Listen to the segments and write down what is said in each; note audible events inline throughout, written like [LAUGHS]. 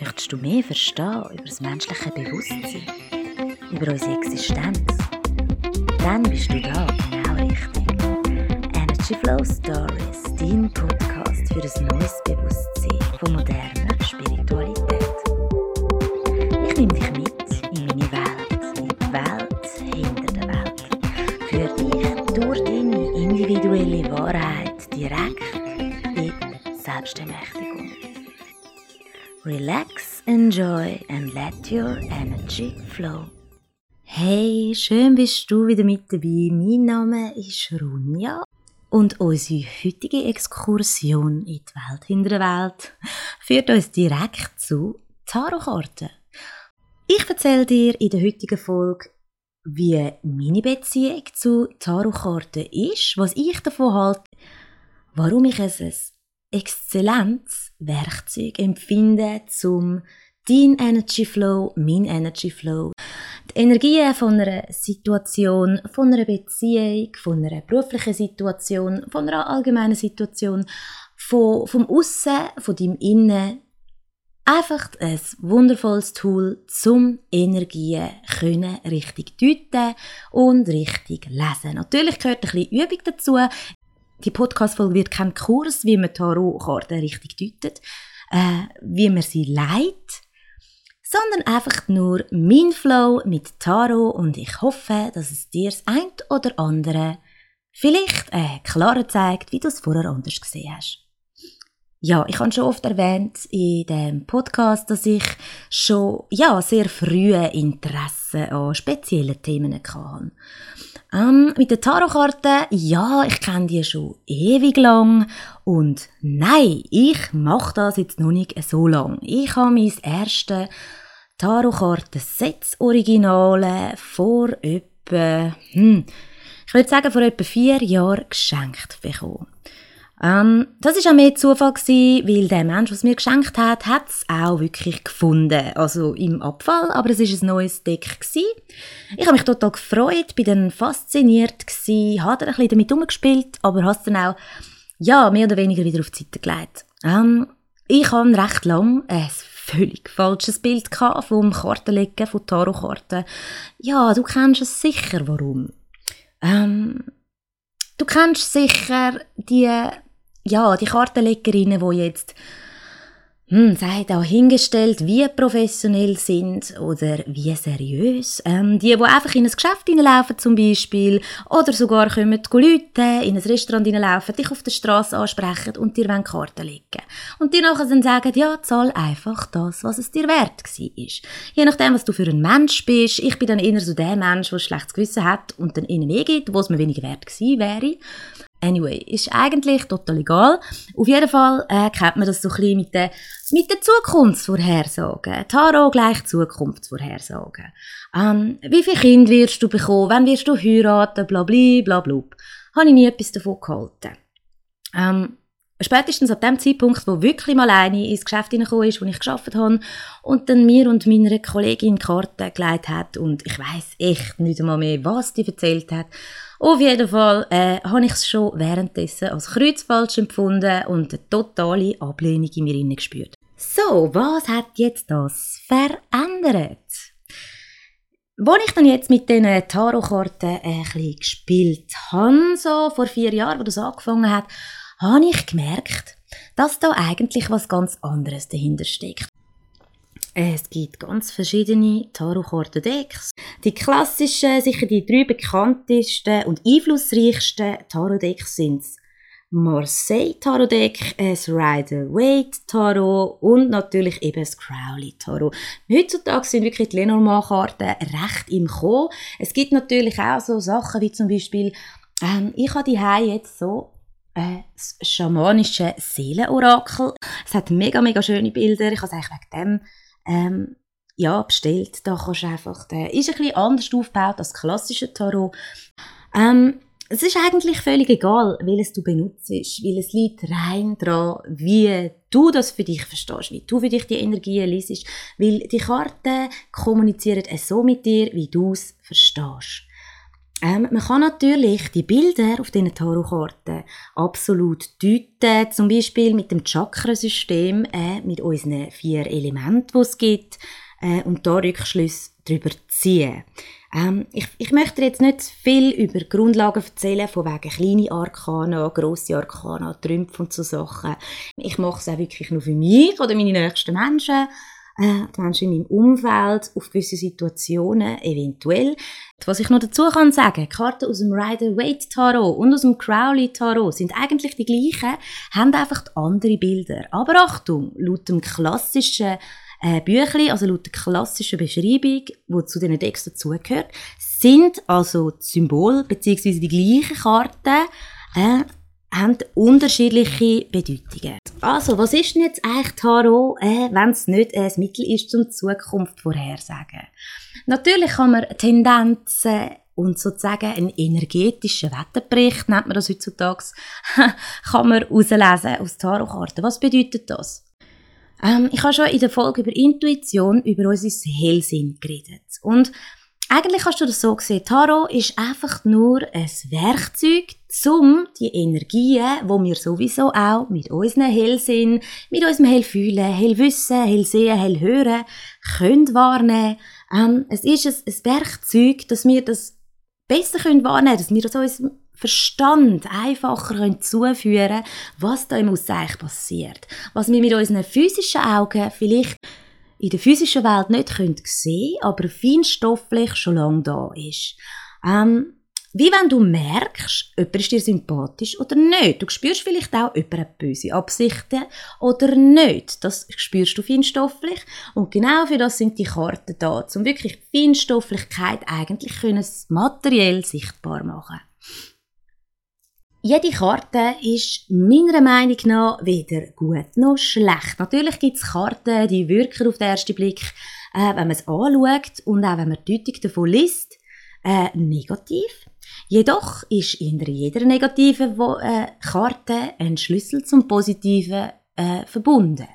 Möchtest du mehr verstehen über das menschliche Bewusstsein, über unsere Existenz? Dann bist du da genau richtig. Energy Flow Stories, dein Podcast für ein neues Bewusstsein von moderner Spiritualität. Ich nehme dich mit in meine Welt, in die Welt hinter der Welt. Für dich durch deine individuelle Wahrheit direkt in Selbstermächtigung. Relax, enjoy and let your energy flow. Hey, schön bist du wieder mit dabei. Mein Name ist Runja und unsere heutige Exkursion in die Welt hinter der Welt führt uns direkt zu Tarotkarten. Ich erzähle dir in der heutigen Folge, wie meine Beziehung zu Tarotkarten ist, was ich davon halte, warum ich es als exzellentes Werkzeug empfinde, zum dein Energy Flow, mein Energy Flow, die Energien von einer Situation, von einer Beziehung, von einer beruflichen Situation, von einer allgemeinen Situation, von, vom Aussen, von deinem Innen, einfach ein wundervolles Tool, zum Energien können richtig deuten und richtig lesen. Natürlich gehört ein bisschen Übung dazu. Die Podcast-Folge wird kein Kurs, wie man Tarotkarten richtig deutet, äh, wie man sie leitet, sondern einfach nur mein Flow mit Tarot und ich hoffe, dass es dir das ein oder andere vielleicht äh, klarer zeigt, wie du es vorher anders gesehen hast. Ja, ich habe schon oft erwähnt in dem Podcast, dass ich schon ja, sehr frühe Interesse an speziellen Themen hatte. Ähm, mit den Tarotkarten, ja, ich kenne die schon ewig lang und nein, ich mache das jetzt noch nicht so lang. Ich habe mein erstes Tarotkarten-Set Originale vor etwa, hm, ich würde sagen, vor etwa vier Jahren geschenkt bekommen. Ähm, das ist auch mehr Zufall gewesen, weil der Mensch, was mir geschenkt hat, hat es auch wirklich gefunden. Also im Abfall, aber es ist ein neues Deck gewesen. Ich habe mich total gefreut, bin dann fasziniert gewesen, habe dann ein bisschen damit umgespielt, aber habe es dann auch, ja, mehr oder weniger wieder auf die Seite gelegt. Ähm, ich habe recht lang ein völlig falsches Bild vom Kartenlegen, von Tarotkarten. Ja, du kennst es sicher, warum. Ähm, du kennst sicher die ja, die Kartenlegerinnen, die jetzt hm, sei da hingestellt, wie professionell sind oder wie seriös. Ähm, die, die einfach in ein Geschäft hineinlaufen zum Beispiel oder sogar kommen Leute in ein Restaurant hineinlaufen, dich auf der Straße ansprechen und dir Karten legen Und dir nachher dann sagen, ja, zahl einfach das, was es dir wert war. Je nachdem, was du für ein Mensch bist. Ich bin dann eher so der Mensch, der ein schlechtes Gewissen hat und dann ihnen mehr gibt, wo es mir weniger wert gewesen wäre. Anyway, ist eigentlich total egal. Auf jeden Fall äh, kennt man das so ein bisschen mit der, mit der Zukunftsvorhersagen. Tarot gleich Zukunftsvorhersagen. Ähm, wie viele Kinder wirst du bekommen? Wann wirst du heiraten? Blabli, blablub. Habe ich nie etwas davon gehalten. Ähm, spätestens ab dem Zeitpunkt, wo wirklich mal eine ins Geschäft hineingekommen ist, wo ich geschafft habe und dann mir und meiner Kollegin Karten gelegt hat und ich weiß echt nicht einmal mehr, was die erzählt hat, auf jeden Fall äh, habe ich es schon währenddessen als kreuzfalsch empfunden und eine totale Ablehnung in mir gespürt. So, was hat jetzt das verändert? Als ich dann jetzt mit diesen Tarotkarten ein bisschen gespielt habe, so vor vier Jahren, wo das angefangen hat, habe ich gemerkt, dass da eigentlich was ganz anderes dahinter steckt. Es gibt ganz verschiedene Tarotkarten-Decks. Die klassischen, sicher die drei bekanntesten und einflussreichsten Tarot-Decks sind Marseille Tarot Deck, das Rider Waite Tarot und natürlich eben das Crowley Tarot. Heutzutage sind wirklich die Lenormand-Karten recht im Kommen. Es gibt natürlich auch so Sachen wie zum Beispiel, ähm, ich habe die jetzt so äh, das schamanische Seelenorakel. Es hat mega, mega schöne Bilder. Ich habe es eigentlich wegen dem ähm, ja, bestellt. Da kannst du einfach, der ist ein bisschen anders aufgebaut als das klassische Tarot. Ähm, es ist eigentlich völlig egal, welches du benutzt, weil es liegt rein daran, wie du das für dich verstehst, wie du für dich die Energien liest, weil die Karten kommunizieren so mit dir, wie du es verstehst. Ähm, man kann natürlich die Bilder auf diesen Tarotkarten absolut deuten, zum Beispiel mit dem Chakrasystem, äh, mit unseren vier Elementen, die es gibt, äh, und da Rückschlüsse darüber ziehen. Ähm, ich, ich möchte jetzt nicht viel über Grundlagen erzählen, von wegen kleine Arkana, grosse Arkana, Trümpfe und so Sachen. Ich mache es auch wirklich nur für mich oder meine nächsten Menschen äh, Menschen in meinem Umfeld, auf gewisse Situationen eventuell. Was ich noch dazu kann sagen, Karten aus dem Rider-Waite Tarot und aus dem Crowley Tarot sind eigentlich die gleichen, haben einfach andere Bilder. Aber Achtung, laut dem klassischen äh, Büchli, also laut der klassischen Beschreibung, die zu diesen Decks dazugehört, sind also die Symbole bzw. die gleichen Karten äh, haben unterschiedliche Bedeutungen. Also, was ist denn jetzt eigentlich Tarot, äh, wenn es nicht ein Mittel ist, zum Zukunft vorhersagen? Natürlich kann man Tendenzen und sozusagen einen energetischen Wetterbericht, nennt man das heutzutage, [LAUGHS] kann man herauslesen aus Tarotkarten. Was bedeutet das? Ähm, ich habe schon in der Folge über Intuition, über unser Hellsinn geredet. Und eigentlich hast du das so gesehen, Tarot ist einfach nur ein Werkzeug, um die Energien, wo wir sowieso auch mit unserem Hellsinn, mit unserem Hellfühlen, Hellwissen, Hellsehen, Hellhören können wahrnehmen. Ähm, es ist ein, ein Werkzeug, dass wir das besser können wahrnehmen können, dass wir das unserem Verstand einfacher können zuführen was da im Aussen passiert. Was wir mit unseren physischen Augen vielleicht in der physischen Welt nicht sehen können, aber feinstofflich schon lange da ist. Ähm, wie wenn du merkst, jemand ist dir sympathisch oder nicht. Du spürst vielleicht auch, jemand hat böse Absichten oder nicht. Das spürst du feinstofflich. Und genau für das sind die Karten da, um wirklich Feinstofflichkeit eigentlich können materiell sichtbar machen jede Karte ist meiner Meinung nach weder gut noch schlecht. Natürlich gibt es Karten, die wirken auf den ersten Blick, äh, wenn man es anschaut und auch wenn man die Deutung davon liest, äh, negativ. Jedoch ist in jeder negativen äh, Karte ein Schlüssel zum Positiven äh, verbunden.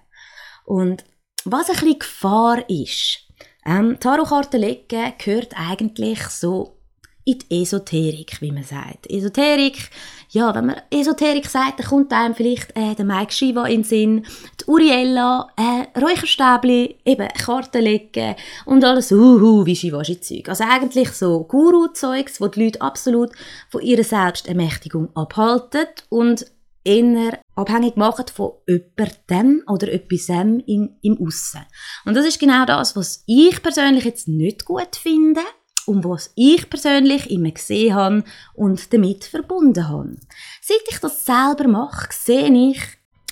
Und was ein bisschen Gefahr ist, ähm, Tarotkarten legen gehört eigentlich so in die Esoterik, wie man sagt. Esoterik, ja, wenn man Esoterik sagt, dann kommt einem vielleicht äh, der Mike Shiva in den Sinn, die Uriella, äh, Räucherstäbli, eben Karten legen und alles uhu, wie Shivashi-Zeug. Also eigentlich so Guru-Zeugs, wo die Leute absolut von ihrer Selbstermächtigung abhalten und eher abhängig machen von jemandem oder etwas im, im Aussen. Und das ist genau das, was ich persönlich jetzt nicht gut finde um was ich persönlich immer gesehen habe und damit verbunden habe. Seit ich das selber mache, sehe ich,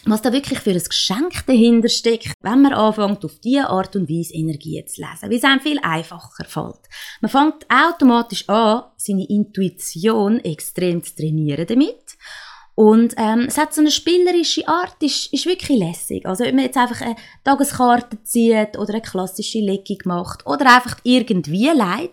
was da wirklich für ein Geschenk dahinter steckt, wenn man anfängt, auf diese Art und Weise Energie zu lesen, weil es einem viel einfacher fällt. Man fängt automatisch an, seine Intuition extrem zu trainieren damit und ähm, es hat so eine spielerische Art, ist, ist wirklich lässig. Also wenn man jetzt einfach eine Tageskarte zieht oder eine klassische Legung macht oder einfach irgendwie leitet.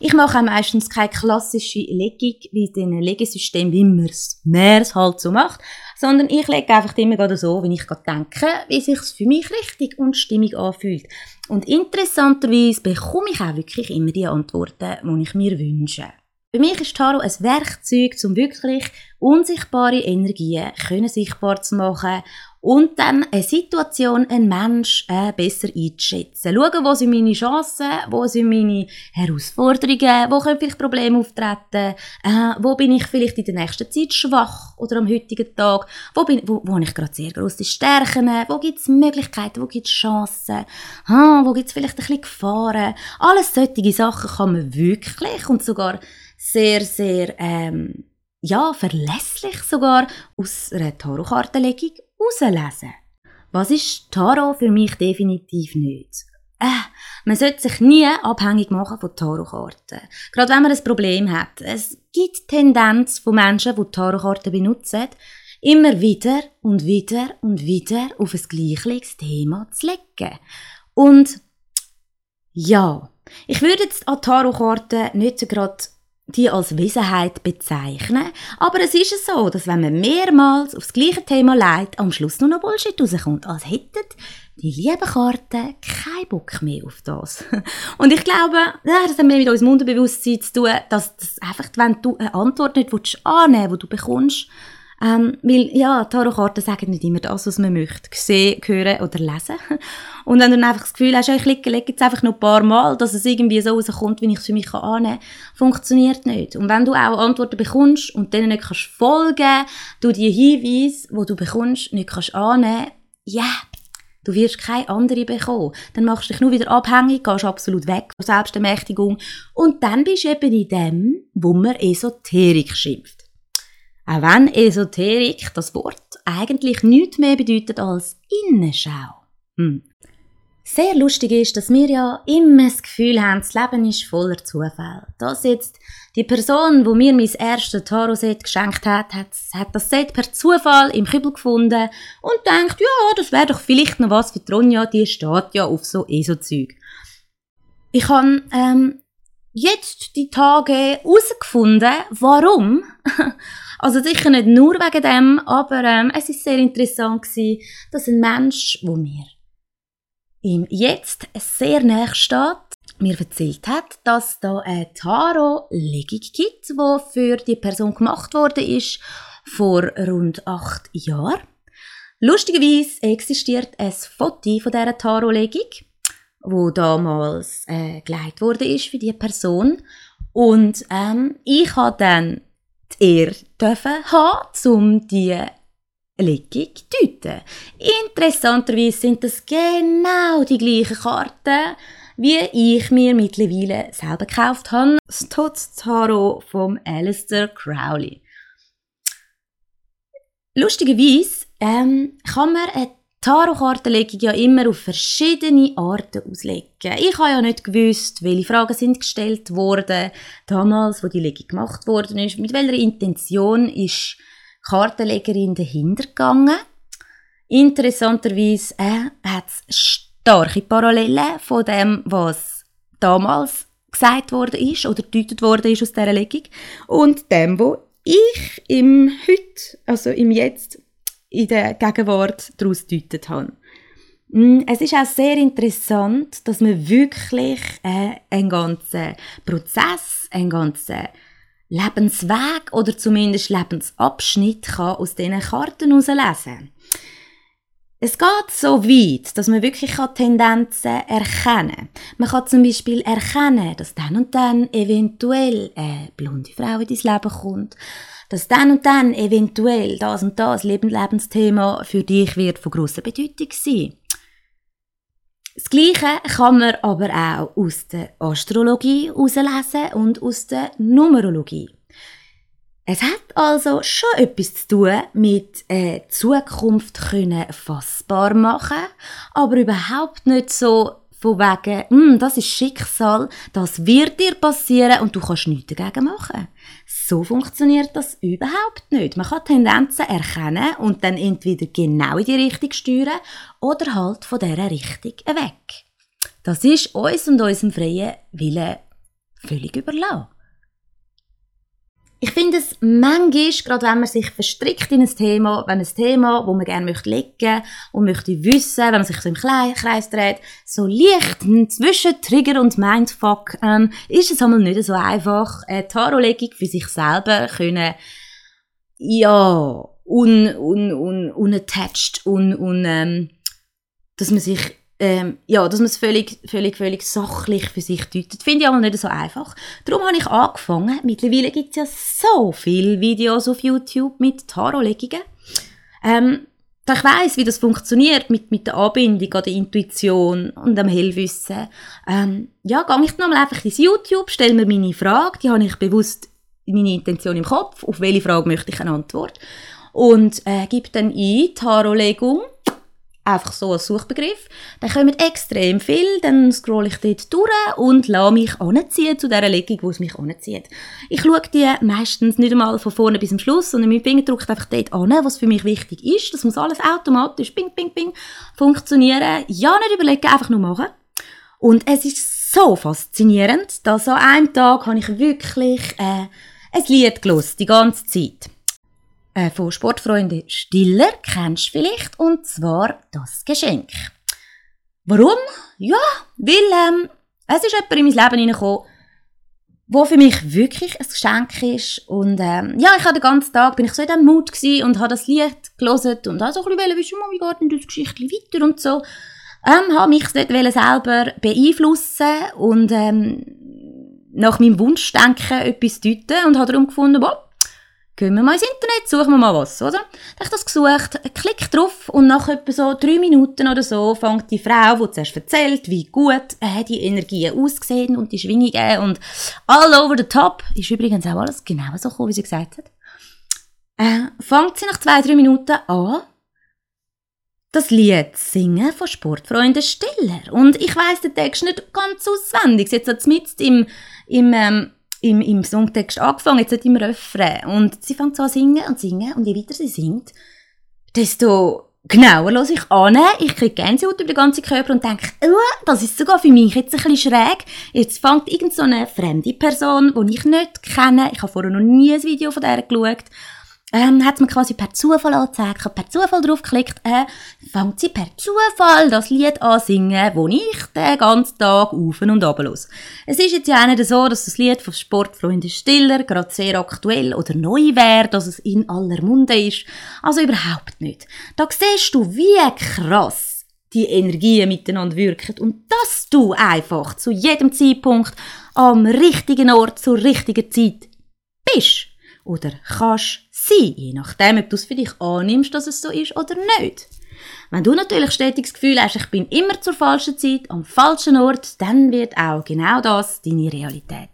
Ich mache auch meistens keine klassische Legung wie in einem Legesystem, wie man es mehr halt so macht, sondern ich lege einfach immer gerade so, wie ich gerade denke, wie sich für mich richtig und stimmig anfühlt. Und interessanterweise bekomme ich auch wirklich immer die Antworten, die ich mir wünsche. Für mich ist Tarot ein Werkzeug, um wirklich unsichtbare Energien können sichtbar zu machen und dann eine Situation, einen Mensch äh, besser einzuschätzen. Schauen, wo sind meine Chancen, wo sind meine Herausforderungen, wo können vielleicht Probleme auftreten, äh, wo bin ich vielleicht in der nächsten Zeit schwach oder am heutigen Tag, wo, bin, wo, wo habe ich gerade sehr grosse Stärken, wo gibt es Möglichkeiten, wo gibt es Chancen, ah, wo gibt es vielleicht ein bisschen Gefahren. Alles solche Sachen kann man wirklich und sogar sehr, sehr, ähm, ja, verlässlich sogar aus einer Tarotkartenlegung herauslesen. Was ist Tarot für mich definitiv nicht? Äh, man sollte sich nie abhängig machen von Tarotkarten. Gerade wenn man ein Problem hat. Es gibt Tendenz von Menschen, die Tarotkarten benutzen, immer wieder und wieder und wieder auf ein gleiches Thema zu legen. Und ja, ich würde jetzt an Tarotkarten nicht so gerade die als Wesenheit bezeichnen. Aber es ist so, dass wenn man mehrmals aufs gleiche Thema leitet, am Schluss nur noch Bullshit rauskommt, als hätten die lieben Karten keinen Bock mehr auf das. [LAUGHS] Und ich glaube, das hat mehr mit unserem Unterbewusstsein zu tun, dass das einfach, wenn du eine Antwort nicht annehmen willst, die du bekommst, ähm, weil, ja, Tarotkarten sagen nicht immer das, was man möchte. Sehen, hören oder lesen. [LAUGHS] Und wenn du dann einfach das Gefühl hast, ich lege jetzt einfach noch ein paar Mal, dass es irgendwie so rauskommt, wie ich es für mich annehmen kann, funktioniert nicht. Und wenn du auch Antworten bekommst und denen nicht kannst folgen, du die Hinweise, die du bekommst, nicht kannst annehmen, ja, yeah, Du wirst keine andere bekommen. Dann machst du dich nur wieder abhängig, gehst absolut weg von Selbstermächtigung und dann bist du eben in dem, wo man Esoterik schimpft. Auch wenn Esoterik das Wort eigentlich nichts mehr bedeutet als Innenschau. Hm. Sehr lustig ist, dass wir ja immer das Gefühl haben, das Leben ist voller Zufall. Dass jetzt die Person, wo mir mein erstes Tarot-Set geschenkt hat, hat, hat das Set per Zufall im Kübel gefunden und denkt, ja, das wäre doch vielleicht noch was für Tronja, die steht ja auf so ESO-Zeug. Ich habe ähm, jetzt die Tage herausgefunden, warum. Also sicher nicht nur wegen dem, aber ähm, es ist sehr interessant gewesen, dass ein Mensch, wo mir ihm jetzt sehr nahe steht, mir erzählt hat, dass da eine Tarot-Legung gibt, die für die Person gemacht wurde ist vor rund acht Jahren. Lustigerweise existiert ein Foto von dieser Tarot-Legung wo damals äh, geleitet wurde ist für die Person und ähm, ich habe dann Ehre dürfen haben, um die Legung zu deuten. Interessanterweise sind das genau die gleichen Karten, wie ich mir mittlerweile selber gekauft habe. Das Tots Tarot vom Alistair Crowley. Lustigerweise ähm, kann man eine Tarotkartenlegung ja immer auf verschiedene Arten auslegen. Ich habe ja nicht gewusst, welche Fragen sind gestellt worden, damals, wo die Legung gemacht worden ist. Mit welcher Intention ist die Kartenlegerin dahinter gegangen? Interessanterweise äh, hat es starke Parallelen von dem, was damals gesagt worden ist oder gedeutet worden ist aus dieser Legung und dem, wo ich im Heute, also im Jetzt in der Gegenwart daraus gedeutet habe. Mm, es ist auch sehr interessant, dass man wirklich äh, einen ganzen Prozess, einen ganzen Lebensweg oder zumindest Lebensabschnitt kann aus diesen Karten herauslesen kann. Es geht so weit, dass man wirklich Tendenzen erkennen kann. Man kann zum Beispiel erkennen, dass dann und dann eventuell eine blonde Frau in dein Leben kommt dass dann und dann eventuell das und das Lebensthema für dich wird von grosser Bedeutung sein. Das Gleiche kann man aber auch aus der Astrologie herauslesen und aus der Numerologie. Es hat also schon etwas zu tun mit äh, Zukunft können fassbar machen, aber überhaupt nicht so von wegen, hm, das ist Schicksal, das wird dir passieren und du kannst nichts dagegen machen. So funktioniert das überhaupt nicht. Man kann Tendenzen erkennen und dann entweder genau in die Richtung steuern oder halt von dieser Richtung weg. Das ist uns und unserem freien Willen völlig überlassen. Ich finde es manchmal, gerade wenn man sich verstrickt in ein Thema, wenn ein Thema, wo man gerne möchte legen und möchte wissen, wenn man sich so im Kreis dreht, so leicht zwischen Trigger und Mindfuck, ähm, ist es einmal nicht so einfach, eine Tarotlegung für sich selber können, ja, un, un, un, unattached, un, un, ähm, dass man sich ähm, ja, dass man es völlig, völlig, völlig sachlich für sich deutet, finde ich aber nicht so einfach. Darum habe ich angefangen. Mittlerweile gibt es ja so viele Videos auf YouTube mit Tarotlegungen. Ähm, da ich weiss, wie das funktioniert mit, mit der Anbindung an der Intuition und am Hellwissen, ähm, ja, gehe ich nochmal einfach ins YouTube, stelle mir meine Frage, die habe ich bewusst meine Intention im Kopf, auf welche Frage möchte ich eine Antwort und äh, gebe dann ein Tarotlegung einfach so als Suchbegriff. Dann kommen extrem viel, dann scroll ich dort durch und lasse mich anziehen zu dieser Legung, wo es mich anzieht. Ich schaue die meistens nicht einmal von vorne bis zum Schluss, sondern mein Finger drückt einfach dort an, was für mich wichtig ist. Das muss alles automatisch, ping, ping, ping, funktionieren. Ja, nicht überlegen, einfach nur machen. Und es ist so faszinierend, dass an einem Tag habe ich wirklich äh, ein Lied gelost, die ganze Zeit. Äh, von Sportfreunde Stiller kennst du vielleicht, und zwar «Das Geschenk». Warum? Ja, weil ähm, es ist jemand in mein Leben hineingekommen, wo für mich wirklich ein Geschenk ist. Und ähm, ja, ich habe den ganzen Tag bin ich so in diesem Mut und habe das Lied gelesen und habe so ein bisschen wissen, wie geht denn das Geschichte weiter und so. Ähm, habe mich dort selber beeinflussen und ähm, nach meinem Wunschdenken etwas deuten und habe darum gefunden, boah, gehen wir mal ins Internet, suchen wir mal was, oder? Dann habe ich das gesucht, klick drauf und nach etwa so drei Minuten oder so fängt die Frau, die zuerst erzählt, wie gut äh, die Energien aussehen und die Schwingungen und all over the top, ist übrigens auch alles genau so gekommen, wie sie gesagt hat, äh, fängt sie nach zwei, drei Minuten an, das Lied singen von Sportfreunden Stiller. Und ich weiß den Text nicht ganz auswendig. Sie hat mit im, im ähm, im, im Songtext angefangen, jetzt nicht im Refrain. Und sie fängt so an singen und singen und je weiter sie singt, desto genauer höre ich an. Ich kriege Gänsehaut über den ganzen Körper und denke, oh, das ist sogar für mich jetzt ein bisschen schräg. Jetzt fängt irgend so eine fremde Person, die ich nicht kenne, ich habe vorher noch nie ein Video von der geschaut, ähm, hat mir quasi per Zufall angezeigt. Per Zufall draufgeklickt, äh, fängt sie per Zufall das Lied an singen, wo ich den ganzen Tag auf und ab los. Es ist jetzt ja nicht so, dass das Lied von Sportfreunde Stiller gerade sehr aktuell oder neu wäre, dass es in aller Munde ist. Also überhaupt nicht. Da siehst du, wie krass die Energien miteinander wirken und dass du einfach zu jedem Zeitpunkt am richtigen Ort zur richtigen Zeit bist oder kannst sein, je nachdem, ob du es für dich annimmst, dass es so ist oder nicht. Wenn du natürlich stetig das Gefühl hast, ich bin immer zur falschen Zeit, am falschen Ort, dann wird auch genau das deine Realität.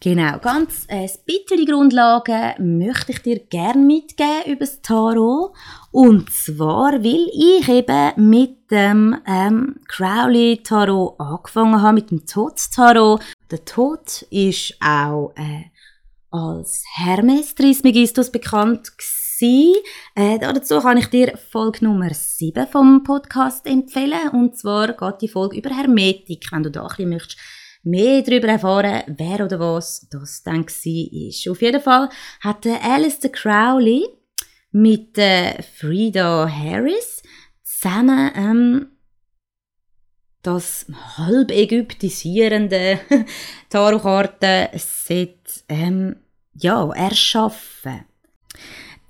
Genau, ganz ein bisschen Grundlagen möchte ich dir gerne mitgeben über das Tarot. Und zwar, weil ich eben mit dem ähm, Crowley Tarot angefangen habe, mit dem Tod Tarot. Der Tod ist auch äh, als Hermes Trismegistus bekannt gewesen. Äh, dazu kann ich dir Folge Nummer 7 vom Podcast empfehlen. Und zwar geht die Folge über Hermetik, wenn du da ein bisschen möchtest mehr darüber erfahren, wer oder was das dann war. Auf jeden Fall hat Alistair Crowley mit äh, Frida Harris zusammen ähm, das halb ägyptisierende [LAUGHS] Tarotkarten-Set ähm, ja, erschaffen.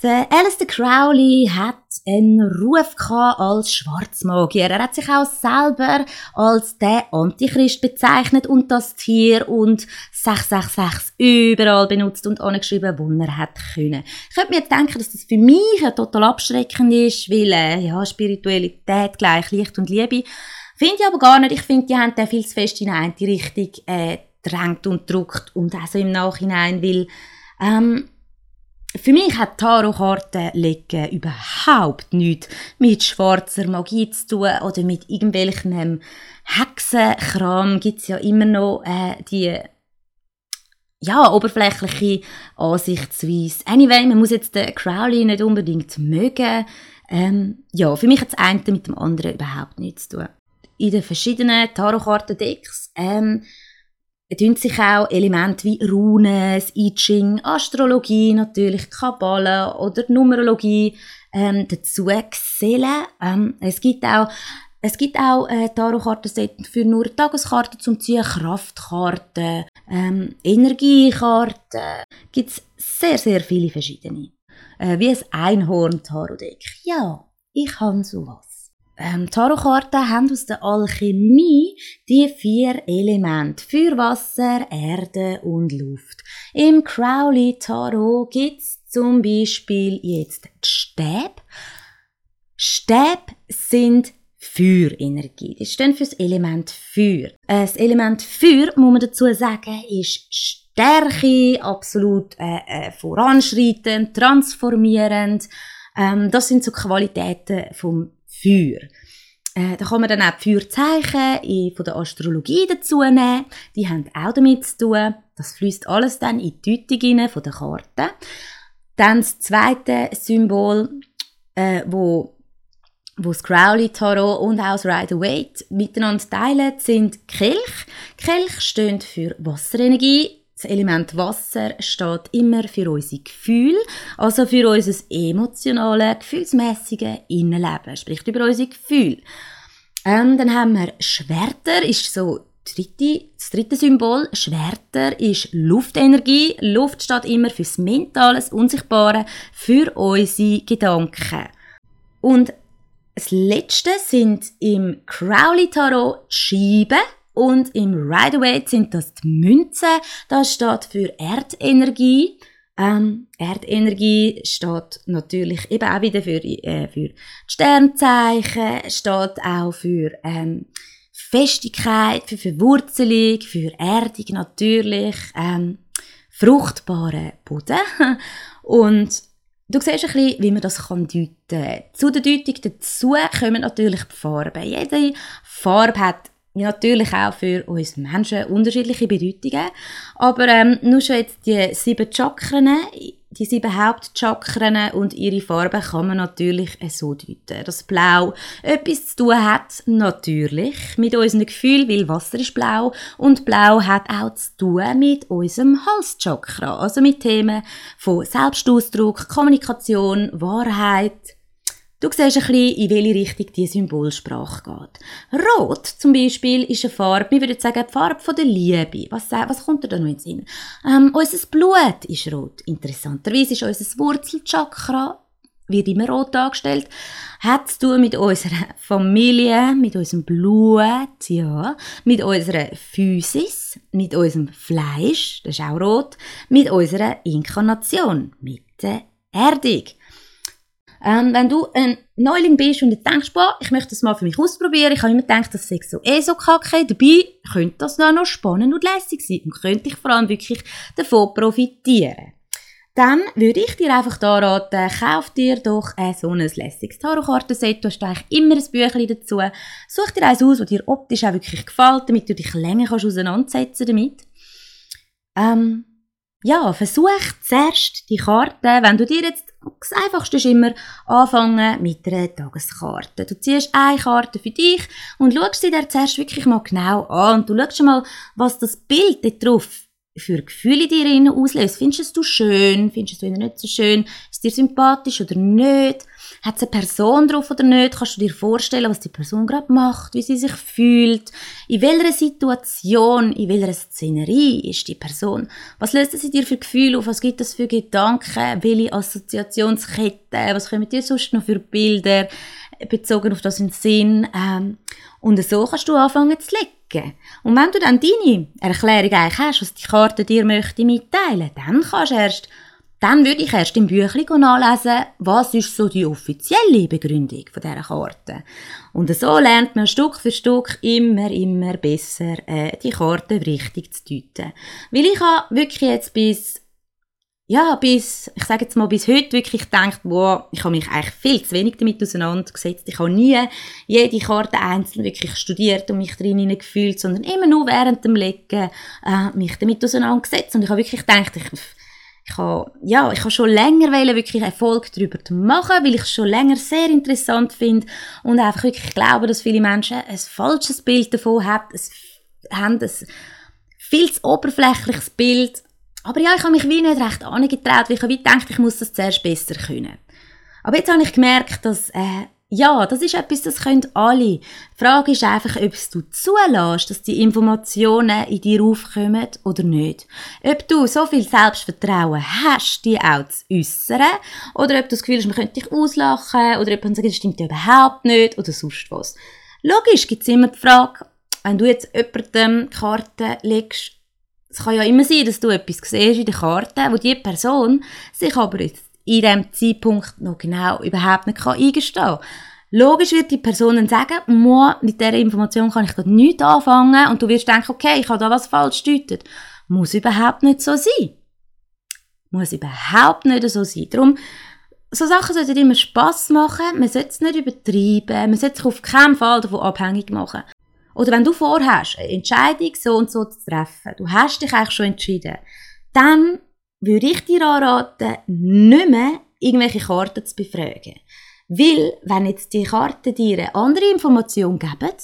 Der Alistair Crowley hat einen Ruf als Schwarzmagier. Er hat sich auch selber als der Antichrist bezeichnet und das Tier und 666 überall benutzt und angeschrieben, wo er hat können. Ich könnte mir jetzt denken, dass das für mich total abschreckend ist, weil äh, ja, Spiritualität gleich Licht und Liebe. Finde ich aber gar nicht. Ich finde, die haben den viel zu fest in eine Richtung äh, drängt und druckt und also im Nachhinein, weil ähm, für mich hat Tarotkarten legen überhaupt nichts mit schwarzer Magie zu tun oder mit irgendwelchem Hexenkram. Gibt es ja immer noch äh, die ja, oberflächliche Ansichtsweise. Anyway, man muss jetzt den Crowley nicht unbedingt mögen. Ähm, ja, für mich hat das eine mit dem anderen überhaupt nichts zu tun. In den verschiedenen Tarotkarten-Decks ähm, tun sich auch Elemente wie Runen, das I Ching, Astrologie, natürlich Kabbala oder Numerologie ähm, dazu gesellen. Ähm, es gibt auch es gibt auch äh, Tarotkarten für nur Tageskarten zum Ziehen, Kraftkarten, ähm, Energiekarten. Gibt es sehr, sehr viele verschiedene. Äh, wie ein Einhorn-Tarotdeck. Ja, ich habe sowas ähm, Tarotkarten haben aus der Alchemie die vier Elemente für Wasser, Erde und Luft. Im Crowley Tarot gibt's zum Beispiel jetzt die Stäbe. Stäbe sind Feuerenergie. Die stehen für das Element Feuer. Äh, das Element Feuer, muss man dazu sagen, ist Stärke, absolut äh, äh, voranschreitend, transformierend. Ähm, das sind so Qualitäten vom Feuer. Äh, da kann man dann auch die Feuerzeichen von der Astrologie dazu nehmen. Die haben auch damit zu tun. Das fließt alles dann in die Deutung von der Karte. Dann das zweite Symbol, äh, wo wo das Crowley Tarot und auch das Rider Waite miteinander teilen, sind Kelch. Kelch stehen für Wasserenergie. Das Element Wasser steht immer für unsere Gefühle, also für unser emotionale, gefühlsmäßige Innenleben, spricht über unsere Gefühle. Ähm, dann haben wir Schwerter, ist so dritte, das dritte Symbol. Schwerter ist Luftenergie. Luft steht immer fürs Mentale, das Unsichtbare, für unsere Gedanken. Und das letzte sind im Crowley Tarot die Scheiben und im Rider-Waite sind das die Münzen. Das steht für Erdenergie. Ähm, Erdenergie steht natürlich eben auch wieder für, äh, für Sternzeichen, steht auch für ähm, Festigkeit, für Verwurzelung, für Erdung natürlich, ähm, fruchtbare Boden. [LAUGHS] Und du siehst ein bisschen, wie man das kann deuten kann. Zu der Deutung dazu kommen natürlich die Farben. Jede Farbe hat natürlich auch für uns Menschen unterschiedliche Bedeutungen. Aber ähm, nur schon jetzt die sieben Chakren, die sieben Hauptchakren und ihre Farben kann man natürlich so deuten. Dass Blau etwas zu tun hat, natürlich, mit unserem Gefühl, weil Wasser ist blau und Blau hat auch zu tun mit unserem Halschakra, also mit Themen von Selbstausdruck, Kommunikation, Wahrheit, Du siehst ein bisschen, in welche Richtung die Symbolsprache geht. Rot zum Beispiel ist eine Farbe, wir würden sagen, die Farbe der Liebe. Was, was kommt da noch in den Sinn? Ähm, unser Blut ist rot. Interessanterweise ist unser Wurzelchakra wird immer rot dargestellt, hat zu tun mit unserer Familie, mit unserem Blut, ja, mit unserer Physis, mit unserem Fleisch, das ist auch rot, mit unserer Inkarnation, mit der Erdung. Ähm, wenn du ein Neuling bist und jetzt denkst, boah, ich möchte das mal für mich ausprobieren, ich habe immer gedacht, das sei so eh so kacke, dabei könnte das noch spannend und lässig sein und könnte ich vor allem wirklich davon profitieren. Dann würde ich dir einfach da raten, kauf dir doch ein so ein lässiges Tarotkartenset. Du hast eigentlich immer ein Büchlein dazu. Such dir eins aus, das dir optisch auch wirklich gefällt, damit du dich länger kannst auseinandersetzen damit. Ähm, ja, versuch zuerst die Karte, wenn du dir jetzt das Einfachste ist immer anfangen mit einer Tageskarte. Du ziehst eine Karte für dich und schaust sie dir zuerst wirklich mal genau an und du schaust mal, was das Bild dort drauf für Gefühle dir auslöst. Findest du es schön? Findest du es nicht so schön? Ist dir sympathisch oder nicht? Hat es eine Person drauf oder nicht? Kannst du dir vorstellen, was die Person gerade macht, wie sie sich fühlt? In welcher Situation, in welcher Szenerie ist die Person? Was löst sie dir für Gefühle auf? Was gibt es für Gedanken? Welche Assoziationsketten? Was kommen dir sonst noch für Bilder bezogen auf das in Sinn? Ähm, und so kannst du anfangen zu legen. Und wenn du dann deine Erklärung eigentlich hast, was die Karte dir möchte mitteilen, dann kannst du erst dann würde ich erst im Büchlein nachlesen, was ist so die offizielle Begründung von dieser Karte. Und so lernt man Stück für Stück immer, immer besser, äh, die Karte richtig zu deuten. Weil ich habe wirklich jetzt bis, ja, bis, ich sage jetzt mal, bis heute wirklich gedacht, wow, ich habe mich eigentlich viel zu wenig damit auseinandergesetzt. Ich habe nie jede Karte einzeln wirklich studiert und mich drin gefühlt, sondern immer nur während dem Legen äh, mich damit auseinandergesetzt. Und ich habe wirklich gedacht, ich, ich habe, ja, ich habe schon länger wirklich Erfolg darüber zu machen, weil ich es schon länger sehr interessant finde und einfach wirklich glaube, dass viele Menschen ein falsches Bild davon haben, es haben ein viel zu oberflächliches Bild. Aber ja, ich habe mich wie nicht recht angetraut, weil ich habe gedacht, ich muss das zuerst besser können. Aber jetzt habe ich gemerkt, dass äh, ja, das ist etwas, das können alle. Die Frage ist einfach, ob du zulässt, dass die Informationen in dir aufkommen oder nicht. Ob du so viel Selbstvertrauen hast, die auch zu äußern, oder ob du das Gefühl hast, man könnte dich auslachen, oder ob man sagt, das stimmt überhaupt nicht, oder sonst was. Logisch gibt es immer die Frage, wenn du jetzt jemandem Karten legst, es kann ja immer sein, dass du etwas siehst in der Karte, wo die Person sich aber jetzt in diesem Zeitpunkt noch genau überhaupt nicht eingestehen kann. Logisch wird die Person dann sagen, mit dieser Information kann ich dort nichts anfangen und du wirst denken, okay, ich habe da was falsch gedeutet. Muss überhaupt nicht so sein. Muss überhaupt nicht so sein. Darum, so Sachen sollten immer Spass machen, man sollte es nicht übertreiben, man sollte sich auf keinen Fall davon abhängig machen. Oder wenn du vorhast, eine Entscheidung so und so zu treffen, du hast dich eigentlich schon entschieden, dann würde ich dir anraten, nicht mehr irgendwelche Karten zu befragen. Weil, wenn jetzt die Karten dir eine andere Information geben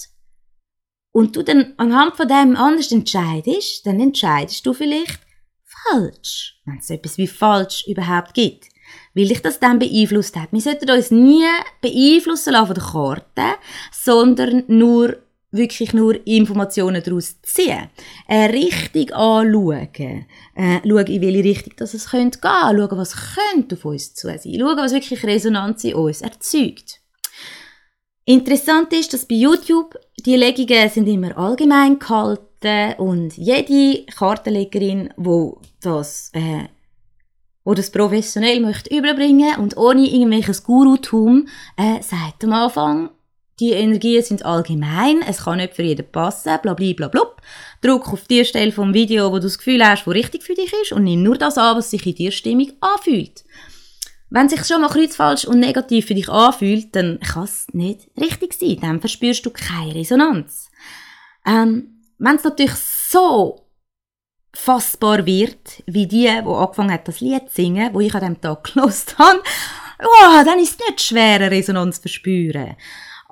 und du dann anhand von dem anders entscheidest, dann entscheidest du vielleicht falsch, wenn es etwas wie falsch überhaupt gibt. Weil dich das dann beeinflusst hat. Wir sollten uns nie beeinflussen lassen von der Karte, sondern nur wirklich nur Informationen daraus ziehen. Eine Richtung anschauen. Äh, schauen, in welche Richtung das es könnte gehen. Schauen, was könnte auf uns zu sein. Schauen, was wirklich Resonanz in uns erzeugt. Interessant ist, dass bei YouTube die Legungen sind immer allgemein gehalten und jede Kartenlegerin, wo das, äh, wo das professionell möchte überbringen und ohne irgendwelches Gurutum, äh, sagt am Anfang, die Energien sind allgemein, es kann nicht für jeden passen, bla bla bla bla. Druck auf die Stelle vom Video, wo du das Gefühl hast, wo richtig für dich ist und nimm nur das an, was sich in dir stimmig anfühlt. Wenn sich schon mal kreuzfalsch und negativ für dich anfühlt, dann kann es nicht richtig sein. Dann verspürst du keine Resonanz. Ähm, Wenn es natürlich so fassbar wird, wie die, die angefangen hat, das Lied zu singen, wo ich an diesem Tag gelost [LAUGHS] habe, oh, dann ist es nicht schwer, eine Resonanz zu verspüren.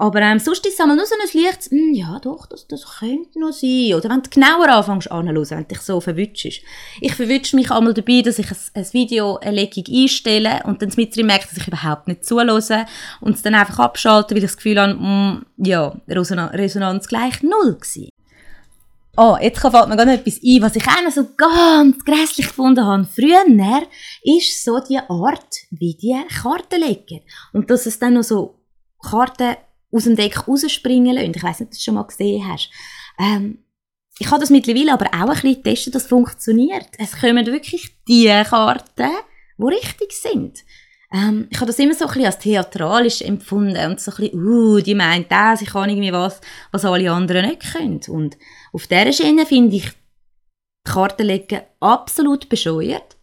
Aber ähm, sonst ist es einmal nur so ein Licht, hm, ja doch, das, das könnte noch sein. Oder wenn du genauer anfängst anzuhören, wenn du dich so verwutschst. Ich verwünsche mich einmal dabei, dass ich ein, ein Video, eine Legung einstelle und dann mit merke, dass ich überhaupt nicht zuhöre und es dann einfach abschalte, weil ich das Gefühl habe, mm, ja, Resonanz, gleich null gewesen. Oh, jetzt fällt mir gerade etwas ein, was ich auch so ganz grässlich gefunden habe. Früher ist so die Art, wie die Karten legen. Und dass es dann noch so Karten aus dem Deck rausspringen lassen. Ich weiß nicht, ob du das schon mal gesehen hast. Ähm, ich habe das mittlerweile aber auch ein bisschen getestet, das funktioniert. Es kommen wirklich die Karten, die richtig sind. Ähm, ich habe das immer so ein bisschen als theatralisch empfunden und so ein bisschen, uh, die meint das, ich kann irgendwie was, was alle anderen nicht können. Und auf dieser Schiene finde ich Karten legen absolut bescheuert.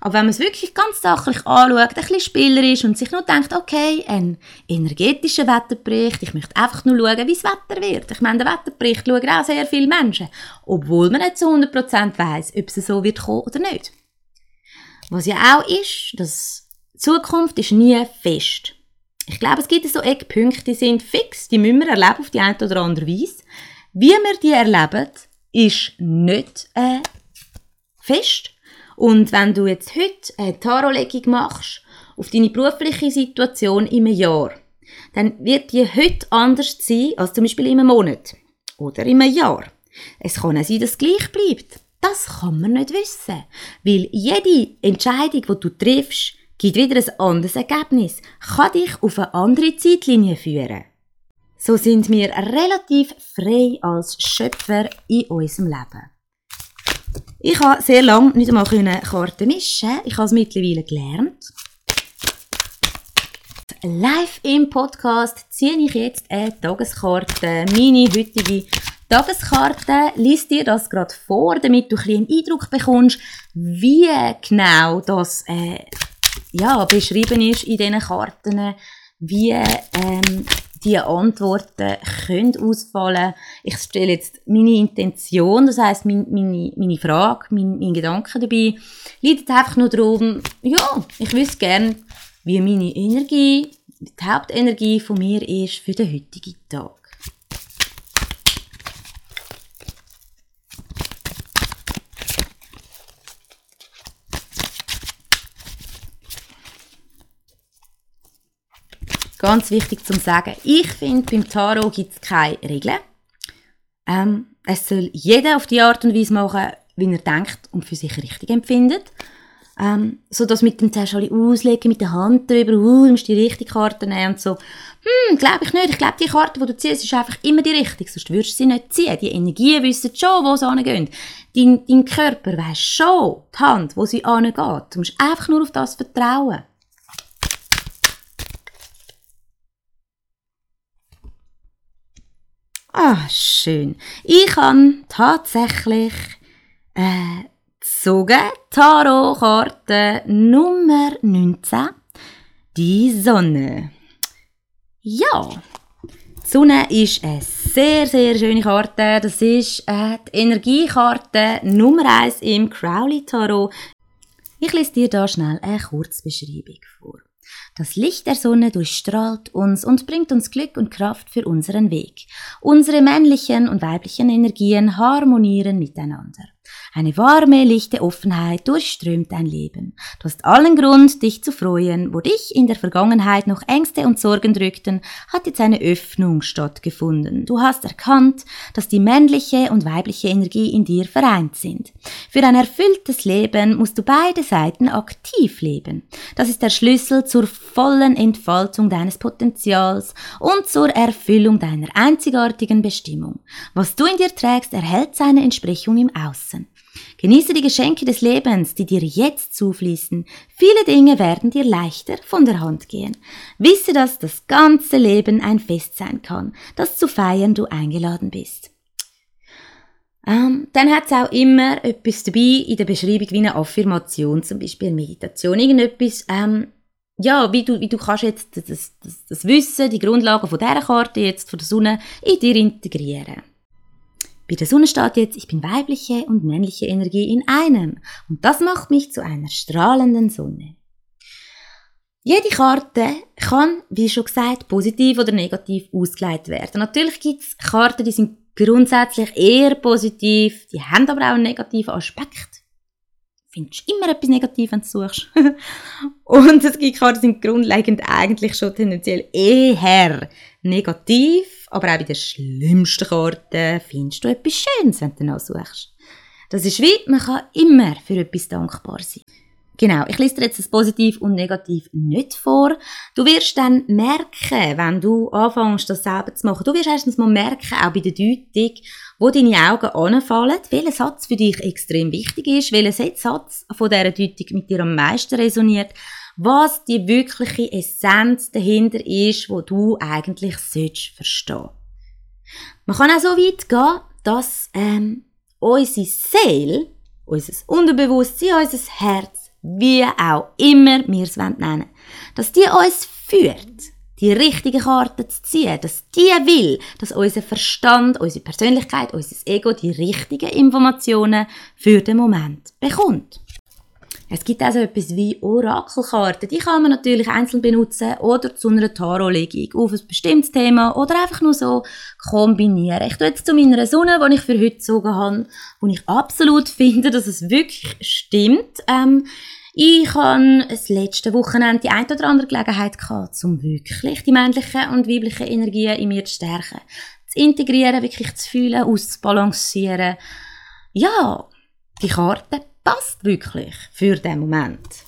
Aber wenn man es wirklich ganz sachlich anschaut, ein bisschen spielerisch und sich nur denkt, okay, ein energetischer Wetterbericht, ich möchte einfach nur schauen, wie das Wetter wird. Ich meine, der Wetterbericht schauen auch sehr viele Menschen, obwohl man nicht zu 100% weiss, ob es so wird kommen oder nicht. Was ja auch ist, dass Zukunft ist nie fest. Ich glaube, es gibt so Eckpunkte, die sind fix, die müssen wir erleben auf die eine oder andere Weise. Wie wir die erleben, ist nicht äh, fest. Und wenn du jetzt heute eine Tarotlegung machst auf deine berufliche Situation im Jahr, dann wird die heute anders sein als zum Beispiel im Monat oder im Jahr. Es kann auch sein, dass es gleich bleibt. Das kann man nicht wissen, weil jede Entscheidung, die du triffst, gibt wieder ein anderes Ergebnis, kann dich auf eine andere Zeitlinie führen. So sind wir relativ frei als Schöpfer in unserem Leben. Ich habe sehr lange nicht einmal Karten mischen. Ich habe es mittlerweile gelernt. Live im Podcast ziehe ich jetzt eine Tageskarte, meine heutige Tageskarte. Lies dir das gerade vor, damit du ein einen Eindruck bekommst, wie genau das äh, ja, beschrieben ist in diesen Karten, wie ähm, die Antworten können ausfallen. Ich stelle jetzt meine Intention, das heißt meine, meine, meine Frage, mein, mein Gedanke dabei, liegt einfach nur darum, ja, ich wüsste gerne, wie meine Energie, die Hauptenergie von mir ist für den heutigen Tag. Ganz wichtig zu sagen, ich finde, beim Tarot gibt es keine Regeln. Ähm, es soll jeder auf die Art und Weise machen, wie er denkt und für sich richtig empfindet. Ähm, so dass mit dem zuerst alle auslegen, mit der Hand drüber, uh, du musst die richtige Karte nehmen und so. Hm, glaube ich nicht. Ich glaube, die Karte, die du ziehst, ist einfach immer die richtige, sonst würdest du sie nicht ziehen. Die Energien wissen schon, wo sie hingehen. Dein, dein Körper weiss schon die Hand, wo sie hingeht. Du musst einfach nur auf das vertrauen. Ah, schön. Ich habe tatsächlich äh, gezogen Tarotkarte Nummer 19. Die Sonne. Ja, die Sonne ist eine sehr, sehr schöne Karte. Das ist äh, die Energiekarte Nummer 1 im Crowley Tarot. Ich lese dir da schnell eine Kurzbeschreibung vor. Das Licht der Sonne durchstrahlt uns und bringt uns Glück und Kraft für unseren Weg. Unsere männlichen und weiblichen Energien harmonieren miteinander. Eine warme, lichte Offenheit durchströmt dein Leben. Du hast allen Grund, dich zu freuen. Wo dich in der Vergangenheit noch Ängste und Sorgen drückten, hat jetzt eine Öffnung stattgefunden. Du hast erkannt, dass die männliche und weibliche Energie in dir vereint sind. Für ein erfülltes Leben musst du beide Seiten aktiv leben. Das ist der Schlüssel zur vollen Entfaltung deines Potenzials und zur Erfüllung deiner einzigartigen Bestimmung. Was du in dir trägst, erhält seine Entsprechung im Außen. Genieße die Geschenke des Lebens, die dir jetzt zufließen. Viele Dinge werden dir leichter von der Hand gehen. Wisse, dass das ganze Leben ein Fest sein kann, das zu feiern du eingeladen bist. Ähm, dann hat es auch immer etwas dabei in der Beschreibung wie eine Affirmation, zum Beispiel Meditation, irgendetwas, ähm, ja, wie du, wie du kannst jetzt das, das, das Wissen, die Grundlagen von dieser Karte jetzt von der Sonne in dir integrieren. Bei der Sonne steht jetzt, ich bin weibliche und männliche Energie in einem. Und das macht mich zu einer strahlenden Sonne. Jede Karte kann, wie schon gesagt, positiv oder negativ ausgelegt werden. Natürlich gibt es Karten, die sind grundsätzlich eher positiv, die haben aber auch einen negativen Aspekt. Findest immer etwas Negatives, wenn du suchst. [LAUGHS] Und es gibt Karten, sind grundlegend eigentlich schon tendenziell eher negativ aber auch bei den schlimmsten Karten findest du etwas Schönes, wenn du danach suchst. Das ist wie, man kann immer für etwas dankbar sein. Genau, ich lese dir jetzt das Positiv und Negativ nicht vor. Du wirst dann merken, wenn du anfängst, das selber zu machen, du wirst erstens mal merken, auch bei der Deutung, wo deine Augen anfallen, welcher Satz für dich extrem wichtig ist, welcher Satz von dieser Deutung mit dir am meisten resoniert was die wirkliche Essenz dahinter ist, wo du eigentlich sollst verstehen. Man kann auch so weit gehen, dass ähm, unsere Seele, unser Unterbewusstsein, unser Herz, wie auch immer wir es nennen wollen, dass die uns führt, die richtigen Karten zu ziehen, dass die will, dass unser Verstand, unsere Persönlichkeit, unser Ego die richtigen Informationen für den Moment bekommt. Es gibt also etwas wie Orakelkarten. Die kann man natürlich einzeln benutzen oder zu einer Tarotlegung auf ein bestimmtes Thema oder einfach nur so kombinieren. Ich tue jetzt zu meiner Sonne, die ich für heute gezogen habe, wo ich absolut [LAUGHS] finde, dass es wirklich stimmt. Ähm, ich habe das letzte Wochenende die ein oder andere Gelegenheit gehabt, um wirklich die männlichen und weiblichen Energien in mir zu stärken. Zu integrieren, wirklich zu fühlen, auszubalancieren. Ja, die Karten passt wirklich für den Moment.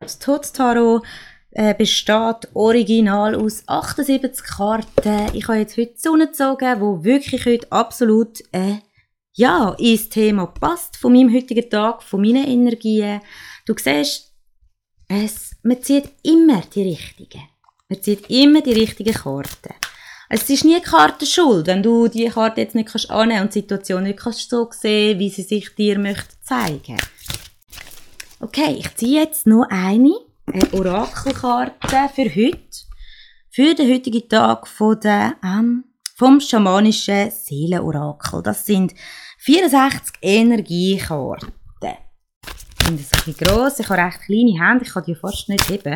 Das Todestarot äh, besteht original aus 78 Karten. Ich habe jetzt heute die Sonne gezogen, wo wirklich heute absolut äh, ja, ins Thema passt von meinem heutigen Tag, von meinen Energien. Du siehst, es, man zieht immer die richtigen. Man zieht immer die richtigen Karten. Es ist nie die Karte schuld, wenn du die Karte jetzt nicht kannst und die Situation nicht kannst so sehen, wie sie sich dir möchte zeigen. Okay, ich ziehe jetzt noch eine, eine Orakelkarte für heute. Für den heutigen Tag von der, ähm, vom schamanischen Seelenorakel. Das sind 64 Energiekarten. Sind ein bisschen gross. Ich habe recht kleine Hände, ich kann die fast nicht heben.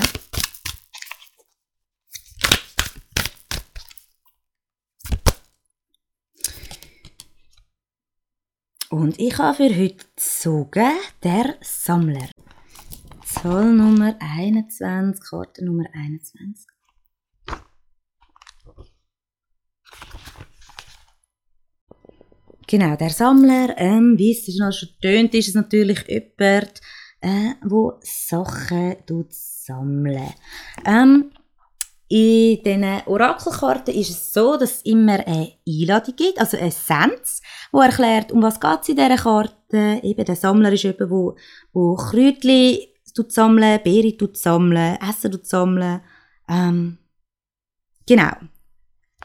Und ich habe für heute gezogen der Sammler. Zahl Nummer 21, Karte Nummer 21. Genau, der Sammler, ähm, wie es schon tönt, ist es natürlich jemand, äh, wo Sachen sammeln. Ähm, in diesen Orakelkarten ist es so, dass es immer eine Einladung gibt, also eine Essenz, die erklärt, um was es in dieser Karte. Eben der Sammler ist jemand, wo, wo Kräutchen sammeln, Beeren sammeln, Essen sammeln. Ähm, genau.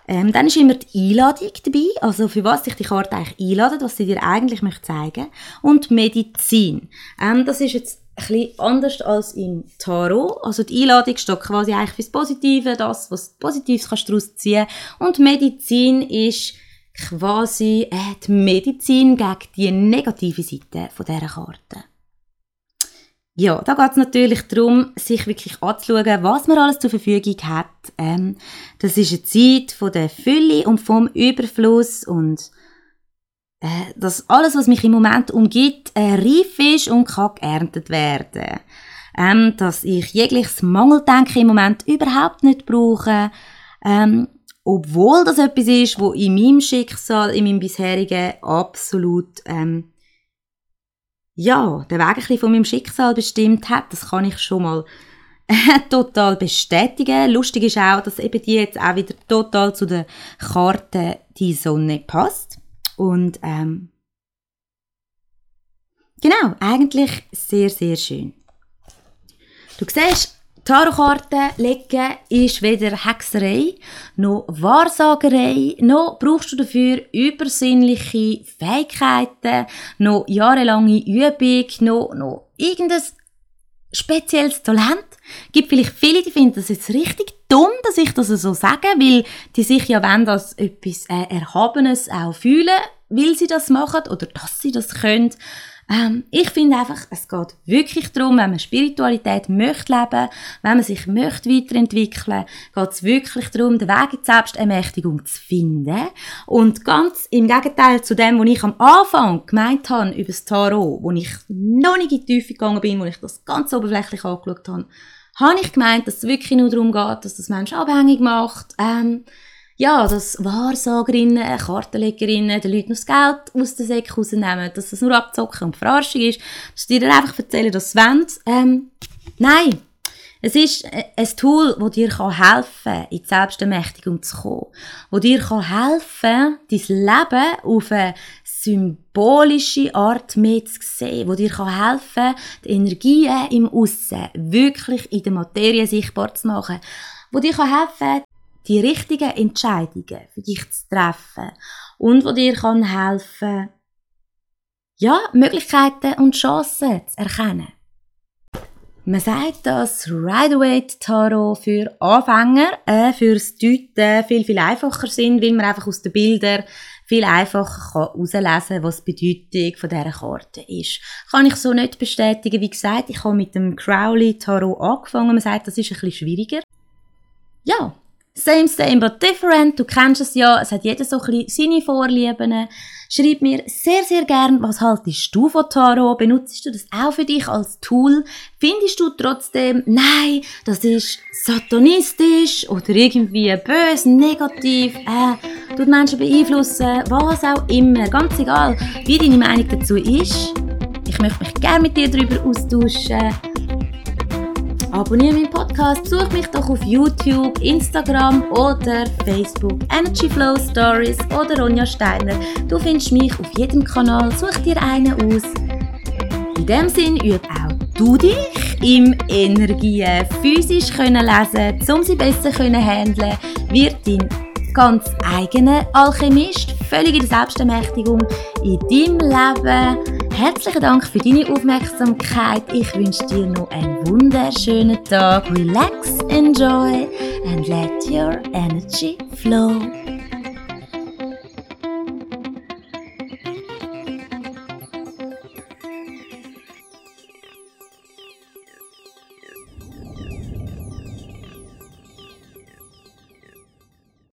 Ähm, dann ist immer die Einladung dabei, also für was sich die Karte eigentlich einladet, was sie dir eigentlich möchte zeigen. Und Medizin. Ähm, das ist jetzt ein anders als im Tarot. Also die Einladung steht quasi eigentlich fürs Positive, das, was Positives kannst daraus ziehen. Und Medizin ist quasi äh, die Medizin gegen die negative Seite von dieser Karte. Ja, da geht es natürlich darum, sich wirklich anzuschauen, was man alles zur Verfügung hat. Ähm, das ist eine Zeit von der Fülle und vom Überfluss und äh, dass alles, was mich im Moment umgibt, äh, reif ist und kann geerntet werden. Ähm, dass ich jegliches Mangeldenken im Moment überhaupt nicht brauche, ähm, obwohl das etwas ist, wo in meinem Schicksal, in meinem bisherigen absolut ähm, ja, der Weg ein von meinem Schicksal bestimmt hat, das kann ich schon mal äh, [LAUGHS] total bestätigen. Lustig ist auch, dass eben die jetzt auch wieder total zu der Karte die Sonne passt. Und ähm, genau, eigentlich sehr, sehr schön. Du siehst, Tarotkarten legen ist weder Hexerei noch Wahrsagerei, noch brauchst du dafür übersinnliche Fähigkeiten, noch jahrelange Übung, noch, noch irgendein spezielles Talent. Es gibt vielleicht viele, die finden das jetzt richtig dumm, dass ich das so sage, weil die sich ja wenn das etwas äh, Erhabenes auch fühlen, weil sie das machen oder dass sie das können. Ähm, ich finde einfach, es geht wirklich darum, wenn man Spiritualität möchte leben, wenn man sich möchte weiterentwickeln, geht es wirklich darum, den Weg in Selbstermächtigung zu finden. Und ganz im Gegenteil zu dem, was ich am Anfang gemeint habe über das Tarot, wo ich noch nicht in die Tiefe gegangen bin, wo ich das ganz oberflächlich angeschaut habe, habe ich gemeint, dass es wirklich nur darum geht, dass das Menschen abhängig macht, ähm, ja, dass Wahrsagerinnen, Kartenlegerinnen den Leuten noch das Geld aus der Säcke rausnehmen, dass das nur Abzocken und Verarschung ist, dass die dir einfach erzählen, dass sie wollen. Ähm, nein. Es ist ein Tool, das dir helfen kann, in die Selbstermächtigung zu kommen. Das dir helfen kann, dein Leben auf eine symbolische Art mehr zu sehen. Das dir helfen kann, die Energien im Aussen wirklich in der Materie sichtbar zu machen. Das dir helfen kann, die richtigen Entscheidungen für dich zu treffen und wo dir kann helfen, ja, Möglichkeiten und Chancen zu erkennen. Man sagt, dass Rider-Waite-Tarot für Anfänger, äh, fürs Deuten viel, viel einfacher sind, weil man einfach aus den Bildern viel einfacher herauslesen kann, was die Bedeutung dieser Karte ist. Kann ich so nicht bestätigen. Wie gesagt, ich habe mit dem Crowley-Tarot angefangen. Man sagt, das ist ein bisschen schwieriger. Ja, Same, same, but different. Du kennst es ja. Es hat jeder so ein bisschen seine Vorlieben. Schreib mir sehr, sehr gern, was haltest du von Tarot? Benutzt du das auch für dich als Tool? Findest du trotzdem, nein, das ist satanistisch oder irgendwie böse, negativ, äh, tut Menschen beeinflussen, was auch immer. Ganz egal, wie deine Meinung dazu ist. Ich möchte mich gerne mit dir darüber austauschen. Abonniere meinen Podcast, such mich doch auf YouTube, Instagram oder Facebook. Energy Flow Stories oder Ronja Steiner. Du findest mich auf jedem Kanal, such dir einen aus. In dem Sinn üb auch du dich im Energien physisch können lesen, um sie besser können handeln, wird dein ganz eigener Alchemist, völlig in der Selbstermächtigung in deinem Leben Herzlichen Dank für deine Aufmerksamkeit. Ich wünsche dir noch einen wunderschönen Tag. Relax, enjoy and let your energy flow.